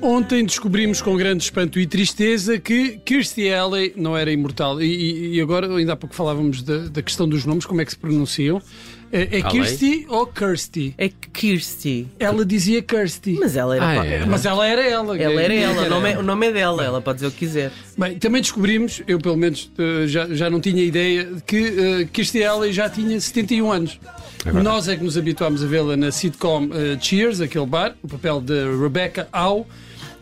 Ontem descobrimos com grande espanto e tristeza que Kirstie Alley não era imortal. E, e- agora, ainda há pouco falávamos da, da questão dos nomes, como é que se pronunciam. É, é? Kirstie ou Kirstie? É Kirsty. Ela dizia Kirstie. Mas ela era. Ah, é? Mas ela era ela. Ela era ela, o nome, é, o nome é dela, ela pode dizer o que quiser. Bem, também descobrimos, eu pelo menos eh, já, já não tinha ideia, de que uh, Kirstie Alley já tinha 71 anos. Nós é que nos habituámos a vê-la na sitcom eh, Cheers, aquele bar, o papel de Rebecca Howe.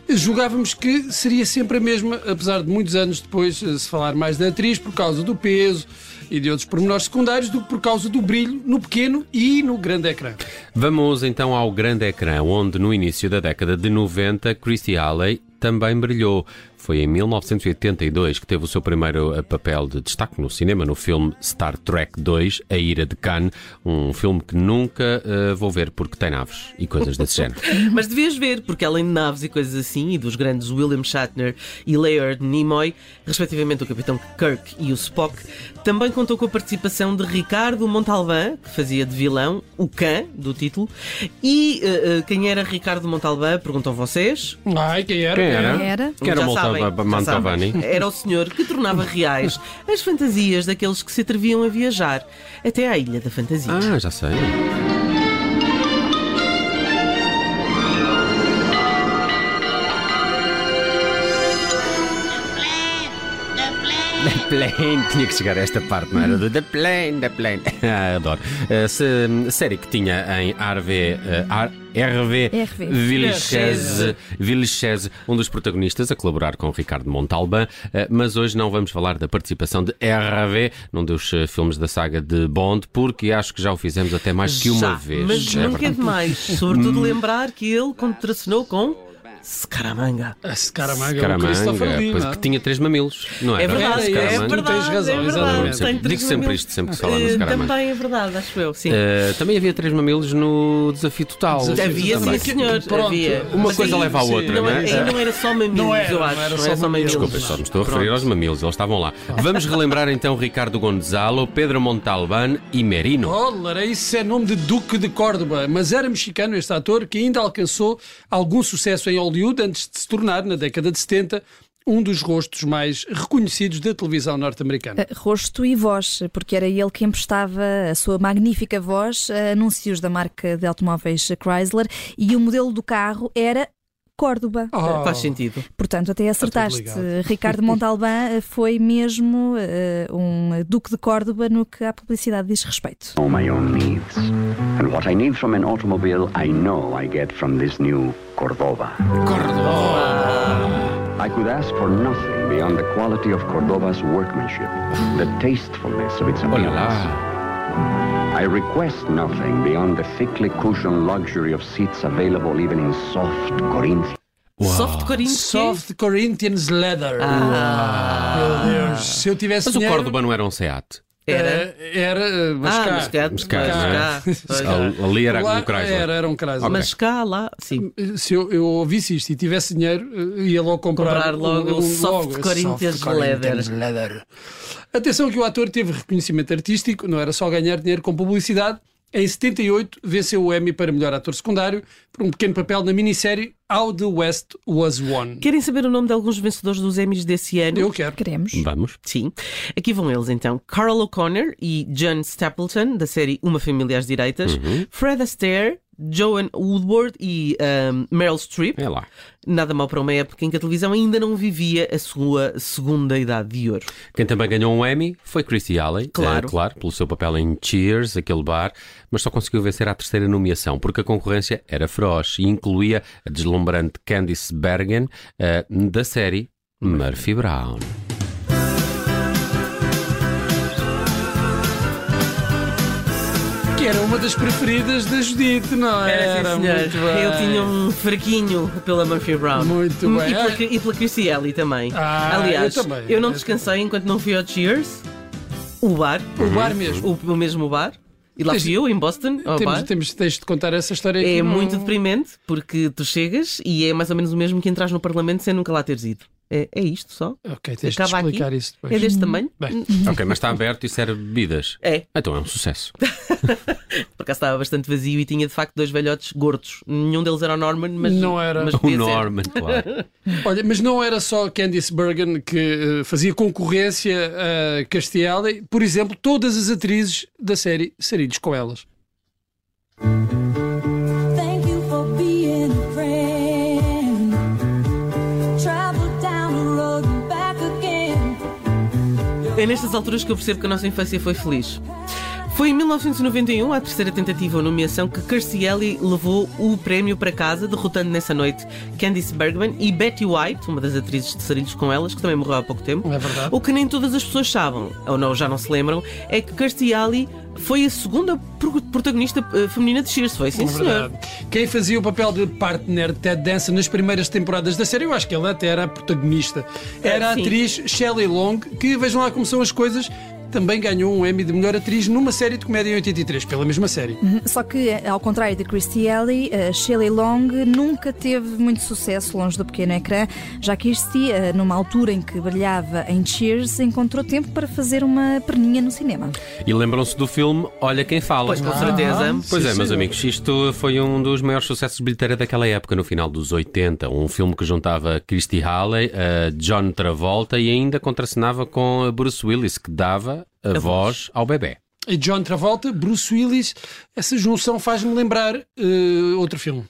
Julgávamos que seria sempre a mesma, apesar de muitos anos depois se falar mais da atriz por causa do peso e de outros pormenores secundários do que por causa do brilho no pequeno e no grande ecrã. Vamos então ao grande ecrã, onde no início da década de 90, Christy Alley também brilhou. Foi em 1982 que teve o seu primeiro eh, papel de destaque no cinema, no filme Star Trek 2, A Ira de Khan, um filme que nunca eh, vou ver porque tem naves e coisas desse género. Mas devias ver, porque além de naves e coisas assim, e dos grandes William Shatner e Leonard Nimoy, respectivamente o Capitão Kirk e o Spock, também contou com a participação de Ricardo Montalbán, que fazia de vilão, o Khan, do título. E eh, quem era Ricardo Montalbán, perguntam vocês. Ai, quem era? Quem era? Era? Que era. Era o senhor que tornava reais as fantasias daqueles que se atreviam a viajar até à Ilha da Fantasia. Ah, já sei. Plane, tinha que chegar a esta parte, não era? Do The plane, the plane. Ah, adoro. Uh, se- série que tinha em RV, uh, R- RV, RV. Um dos protagonistas, a colaborar com Ricardo Montalbán. Uh, mas hoje não vamos falar da participação de RV num dos uh, filmes da saga de Bond, porque acho que já o fizemos até mais que uma Já, vez. Mas É nunca é demais. Sobretudo lembrar que ele contracenou com Scaramanga. A Scaramanga, o Christopher Caramanga, Lee. pois não é? que tinha três mamilos, não É era? verdade, Era é esse, verdade. tens razão, é verdade. Sempre- digo sempre mamilos. isto, sempre que se fala no Eh, Scaramanga. Também é verdade, acho eu, sim. Uh, também havia três mamilos no Desafio Total. Desafio Havia, também. sim, senhor. Pronto. Havia. Uma Mas coisa aí- leva à outra, não, não é? Aí não era só mamilos, Não era, eu não acho. era Não só era só mamilos. mamilos. Desculpa, só me estou a referir aos mamilos, eles estavam lá. Vamos relembrar então Ricardo Gonzalo, Pedro Montalbán e Merino. Dólar, isso é nome de Duque de Córdoba, mas era mexicano este ator que ainda alcançou algum sucesso em Hollywood antes de se tornar, na década de 70, um dos rostos mais reconhecidos da televisão norte-americana. Uh, Rosto e voz, porque era ele que emprestava a sua magnífica voz a anúncios da marca de automóveis Chrysler e o modelo do carro era Córdoba. Oh, Faz sentido. Portanto, até acertaste. ligado. Ricardo Montalbán foi mesmo uh, um duque de Córdoba no que à publicidade diz respeito. know my own needs. And what I need from an automobile, I know I get from this new Cordoba. I could ask for nothing beyond the quality of Cordoba's workmanship, the tastefulness of its Olha appearance. I request nothing beyond the thickly cushioned luxury of seats available even in soft Corinthian. Soft Corinthians. Soft Corinthians Leather. Meu Deus, se eu tivesse Mas o dinheiro, Córdoba não era um SEAT. Era. eh, era, mas Ah, cá. mas cá. Mas cá, mas é? cá. Ali- era Lá um Chrysler. Era, era um Chrysler. Mas cá, lá, sim. Se eu, eu ouvisse isto e tivesse dinheiro, eh, ia logo comprar, Comprar logo o Soft logo, Corinthians Corinthians Leather. Atenção que o ator teve reconhecimento artístico, não era só ganhar dinheiro com publicidade. Em 78 venceu o Emmy para melhor ator secundário por um pequeno papel na minissérie How the West Was Won. Querem saber o nome de alguns vencedores dos Emmys desse ano? Eu quero. Queremos. Vamos. Sim. Aqui vão eles então. Carl O'Connor e John Stapleton, da série Uma Família às Direitas. Fred Astaire, Joan Woodward e um, Meryl Streep. É lá. Nada mal para uma época em que a televisão ainda não vivia a sua segunda idade de ouro. Quem também ganhou um Emmy foi Christy Alley, Claro. eh, claro, pelo seu papel em Cheers, aquele bar, mas só conseguiu vencer à terceira nomeação, porque a concorrência era feroz e incluía a deslumbrante Candice Bergen, eh, da série Murphy Brown. Que era uma das preferidas da Judite, não é? Era, sim, senhor. muito bem. Eu tinha um fraquinho pela Murphy Brown. Muito bem. E pela, e pela Chrissy Alley também. Ah, Aliás, eu também. eu não descansei enquanto não fui ao Cheers. O bar. O bar mesmo. O, o mesmo bar. E lá fui eu, em Boston, ao Temos, bar. temos, tens de contar essa história aqui. É no- muito deprimente porque tu chegas e é mais ou menos o mesmo que entras no Parlamento sem nunca lá teres ido. É, é isto só? Ok, tens de Acaba aqui? explicar isso depois. É deste tamanho? Bem, Ok, mas está aberto e serve bebidas. É. Então é um sucesso. Por acaso estava bastante vazio e tinha de facto dois velhotes gordos. Nenhum deles era o Norman, mas. Não era. Mas O podia ser. Norman, claro. olha, mas não era só Candice Bergen que eh, fazia concorrência a Castiel. Por exemplo, todas as atrizes da série Sarilhos com elas. É nestas alturas que eu percebo que a nossa infância foi feliz. Foi em 1991, a terceira tentativa ou nomeação, que Kirstie Alley levou o prémio para casa, derrotando nessa noite Candice Bergman e Betty White, uma das atrizes de Sarilhos com Elas, que também morreu há pouco tempo. É verdade. O que nem todas as pessoas sabem, ou não, já não se lembram, é que Kirstie Alley foi a segunda pro- protagonista eh, feminina de Cheers. Foi, sim, É senhor. Quem fazia o papel de partner de Ted Danson nas primeiras temporadas da série, eu acho que ela até era a protagonista. Era a sim. atriz Shelley Long, que vejam lá como são as coisas, também ganhou um Emmy de melhor atriz numa série de comédia em 83, pela mesma série. Só que, ao contrário de Christy Alley, a Shelley Long nunca teve muito sucesso longe do pequeno ecrã. Já Kirsty, eh, numa altura em que brilhava em Cheers, encontrou tempo para fazer uma perninha no cinema. E lembram-se do filme Olha Quem Fala. Pois, com certeza. Pois Sim, é, meus amigos, isto foi um dos maiores sucessos de bilheteira daquela época, no final dos 80. Um filme que juntava Christy Halley, a John Travolta e ainda contracenava com a Bruce Willis, que dava a, voz ao bebê. E John Travolta, Bruce Willis, essa junção faz-me lembrar eh, outro filme.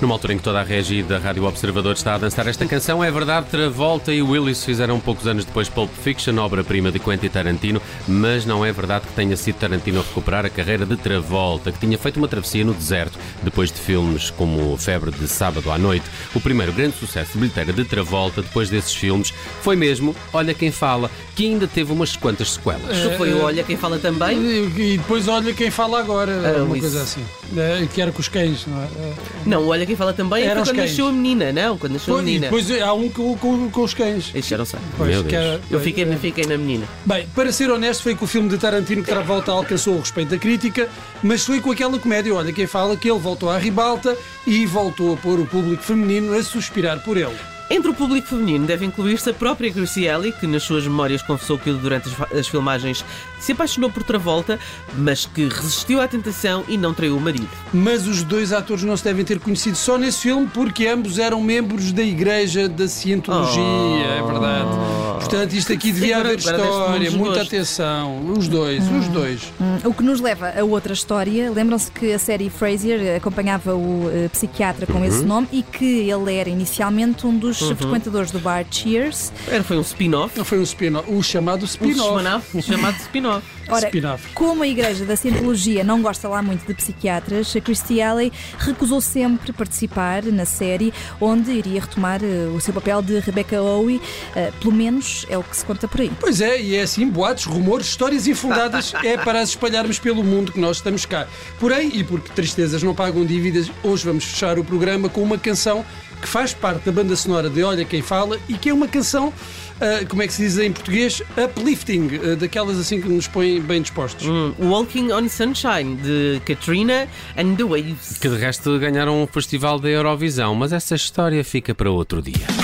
Numa altura em que toda a regi da Rádio Observador está a dançar esta canção, é verdade, Travolta e Willis fizeram poucos anos depois Pulp Fiction, obra-prima de Quentin Tarantino, mas não é verdade que tenha sido Tarantino a recuperar a carreira de Travolta, que tinha feito uma travessia no deserto depois de filmes como Febre de Sábado à Noite. O primeiro grande sucesso de bilheteira de Travolta depois desses filmes foi mesmo Olha Quem Fala, que ainda teve umas quantas sequelas. Que foi o Olha Quem Fala também. E, depois olha quem fala agora, Ah, uma isso. coisa assim. Eh, que era com os cães, não é? Eh, Não, o Olha Quem Fala também é Eram foi os quando nasceu a menina, não? Quando nasceu a menina. depois há um com, com, com os cães. Isso já não sei. Pois, era- Eu fiquei, fiquei na menina. Bem, para ser honesto, foi com o filme de Tarantino que Travolta alcançou o respeito da crítica, mas foi com aquela comédia, olha, quem fala que ele voltou à ribalta e voltou a pôr o público feminino a suspirar por ele. Entre o público feminino deve incluir-se a própria Gracie Alley, que nas suas memórias confessou que durante as, filmagens se apaixonou por Travolta, mas que resistiu à tentação e não traiu o marido. Mas os dois atores não se devem ter conhecido só nesse filme porque ambos eram membros da Igreja da Cientologia, é verdade. Portanto, isto aqui devia Agora- haver história, muita atenção. Os dois, os dois. Hum, O que nos leva a outra história. Lembram-se que a série Frasier acompanhava o eh, psiquiatra com esse nome e que ele era inicialmente um dos frequentadores do bar Cheers. Era, foi um spin-off. Foi um spin-off, o chamado spin-off. spin-off chamado spin-off. Ora, como a Igreja da Cientologia não gosta lá muito de psiquiatras, a Christy Alley recusou sempre participar na série, onde iria retomar eh, o seu papel de Rebecca Owe, eh, pelo menos é o que se conta por aí. Pois é, e é assim, boatos, rumores, histórias infundadas é para as espalharmos pelo mundo que nós estamos cá. Porém, e porque tristezas não pagam dívidas, hoje vamos fechar o programa com uma canção que faz parte da banda sonora de Olha Quem Fala e que é uma canção, ah, como é que se diz em português? Uplifting, ah, daquelas assim que nos põem bem dispostos. Hum, Walking on Sunshine, de Katrina and the Waves. Que de resto ganharam um festival da Eurovisão, mas essa história fica para outro dia.